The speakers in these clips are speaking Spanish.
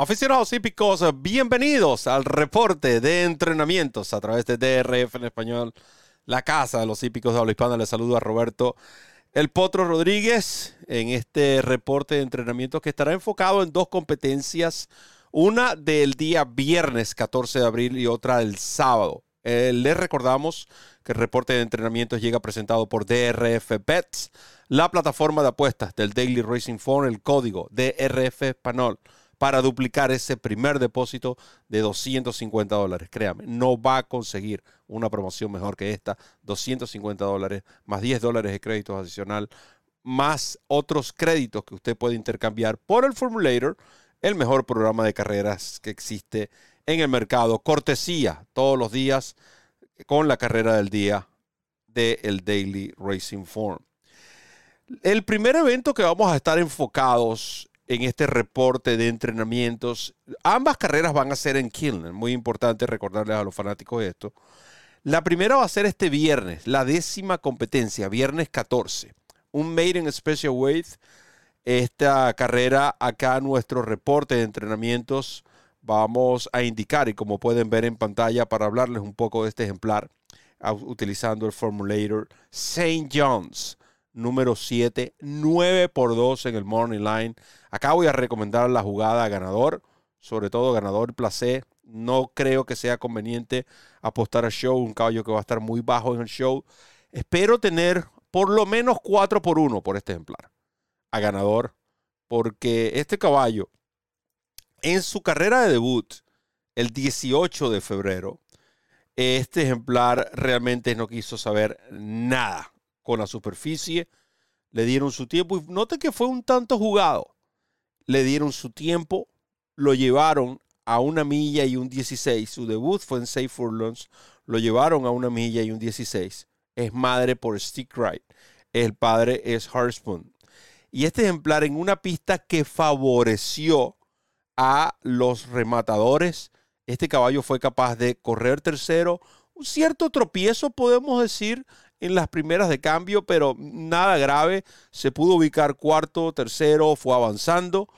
Aficionados hípicos, bienvenidos al reporte de entrenamientos a través de DRF en español, la casa de los hípicos de habla hispana. Les saludo a Roberto El Potro Rodríguez en este reporte de entrenamientos que estará enfocado en dos competencias, una del día viernes 14 de abril y otra el sábado. Eh, les recordamos que el reporte de entrenamientos llega presentado por DRF Bets, la plataforma de apuestas del Daily Racing Form, el código DRF Español para duplicar ese primer depósito de 250 dólares. Créame, no va a conseguir una promoción mejor que esta. 250 dólares más 10 dólares de créditos adicional, más otros créditos que usted puede intercambiar por el Formulator, el mejor programa de carreras que existe en el mercado. Cortesía todos los días con la carrera del día del Daily Racing Form. El primer evento que vamos a estar enfocados en este reporte de entrenamientos. Ambas carreras van a ser en Killen. Muy importante recordarles a los fanáticos esto. La primera va a ser este viernes, la décima competencia, viernes 14. Un Made in Special Weight. Esta carrera, acá nuestro reporte de entrenamientos, vamos a indicar, y como pueden ver en pantalla, para hablarles un poco de este ejemplar, utilizando el formulator St. John's número 7, 9 por 2 en el Morning Line. Acá voy a recomendar la jugada ganador, sobre todo ganador placé. No creo que sea conveniente apostar al show, un caballo que va a estar muy bajo en el show. Espero tener por lo menos 4 por 1 por este ejemplar a ganador, porque este caballo en su carrera de debut, el 18 de febrero, este ejemplar realmente no quiso saber nada con la superficie, le dieron su tiempo y note que fue un tanto jugado. Le dieron su tiempo, lo llevaron a una milla y un 16. Su debut fue en Safe Furlongs, lo llevaron a una milla y un 16. Es madre por Stick Right. El padre es Harspoon. Y este ejemplar en una pista que favoreció a los rematadores. Este caballo fue capaz de correr tercero. Un cierto tropiezo, podemos decir, en las primeras de cambio, pero nada grave. Se pudo ubicar cuarto, tercero, fue avanzando.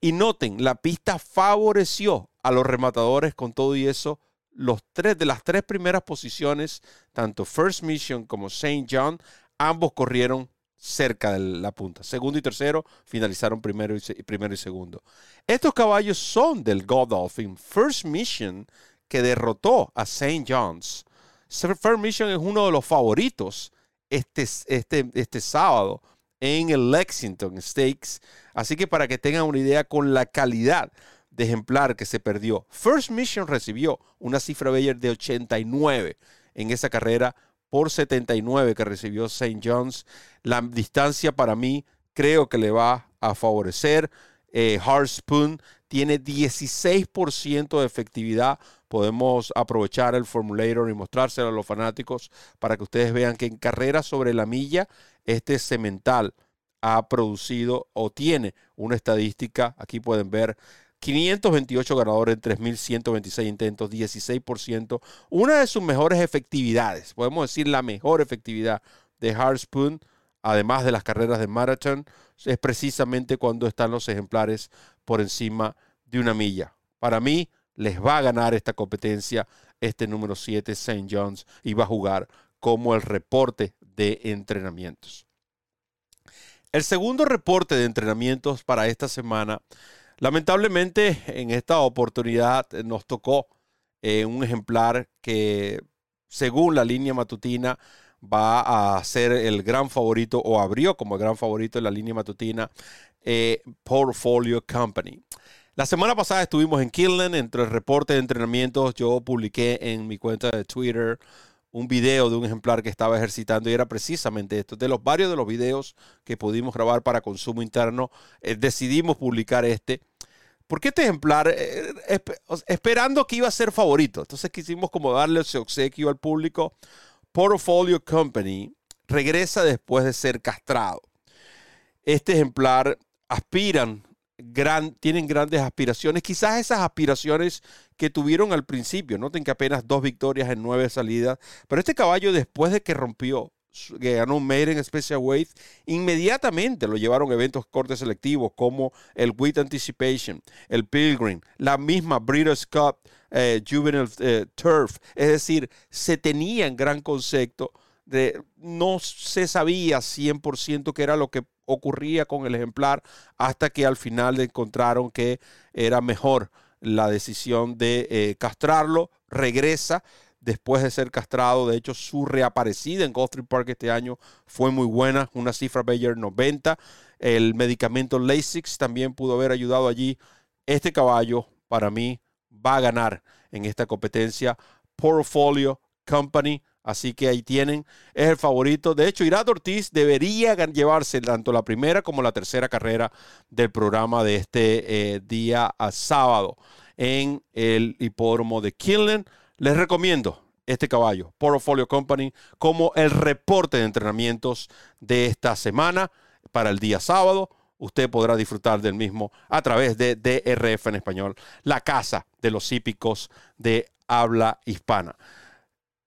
Y noten, la pista favoreció a los rematadores con todo y eso. Los tres de las tres primeras posiciones, tanto First Mission como St. John, ambos corrieron cerca de la punta. Segundo y tercero finalizaron primero y, primero y segundo. Estos caballos son del Godolphin. First Mission, que derrotó a St. John's, Fair Mission es uno de los favoritos este, este, este sábado en el Lexington Stakes. Así que para que tengan una idea con la calidad de ejemplar que se perdió, First Mission recibió una cifra Bayer de 89 en esa carrera por 79 que recibió St. John's. La distancia para mí creo que le va a favorecer. Eh, tiene 16% de efectividad podemos aprovechar el formulator y mostrárselo a los fanáticos para que ustedes vean que en carreras sobre la milla, este cemental ha producido o tiene una estadística, aquí pueden ver, 528 ganadores en 3.126 intentos, 16%. Una de sus mejores efectividades, podemos decir la mejor efectividad de Hard Spoon, además de las carreras de maratón, es precisamente cuando están los ejemplares por encima de una milla. Para mí, les va a ganar esta competencia este número 7, St. John's, y va a jugar como el reporte de entrenamientos. El segundo reporte de entrenamientos para esta semana, lamentablemente en esta oportunidad nos tocó eh, un ejemplar que según la línea matutina va a ser el gran favorito o abrió como el gran favorito en la línea matutina eh, Portfolio Company. La semana pasada estuvimos en Killen, entre el reporte de entrenamientos, yo publiqué en mi cuenta de Twitter un video de un ejemplar que estaba ejercitando y era precisamente esto. De los varios de los videos que pudimos grabar para consumo interno, eh, decidimos publicar este. Porque este ejemplar, eh, esperando que iba a ser favorito, entonces quisimos como darle ese obsequio al público. Portfolio Company regresa después de ser castrado. Este ejemplar aspiran tienen grandes aspiraciones. Quizás esas aspiraciones que tuvieron al principio, noten que apenas dos victorias en nueve salidas, pero este caballo después de que rompió que ganó Maiden Special Weight, inmediatamente lo llevaron a eventos cortes selectivos como el Weight Anticipation, el Pilgrim, la misma Breeders' Cup eh, Juvenile eh, Turf. Es decir, se tenía en gran concepto de, no se sabía 100% qué era lo que ocurría con el ejemplar hasta que al final encontraron que era mejor la decisión de eh, castrarlo, regresa después de ser castrado. De hecho, su reaparecida en Gulfstream Park este año fue muy buena, una cifra Bayer 90. El medicamento Lasix también pudo haber ayudado allí. Este caballo, para mí, va a ganar en esta competencia. Portfolio Company. Así que ahí tienen, es el favorito. De hecho, Irad Ortiz debería llevarse tanto la primera como la tercera carrera del programa de este eh, día a sábado en el hipódromo de Kinlan. Les recomiendo este caballo, Portfolio Company, como el reporte de entrenamientos de esta semana para el día sábado. Usted podrá disfrutar del mismo a través de DRF en español, la casa de los hípicos de habla hispana.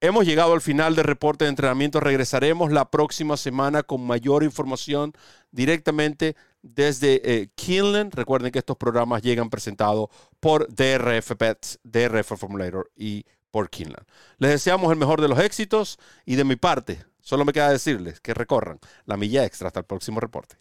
Hemos llegado al final del reporte de entrenamiento. Regresaremos la próxima semana con mayor información directamente desde eh, Recuerden que estos programas llegan presentados por DRF Pets, DRF Formulator y por Kinlan. Les deseamos el mejor de los éxitos y de mi parte, solo me queda decirles que recorran la milla extra hasta el próximo reporte.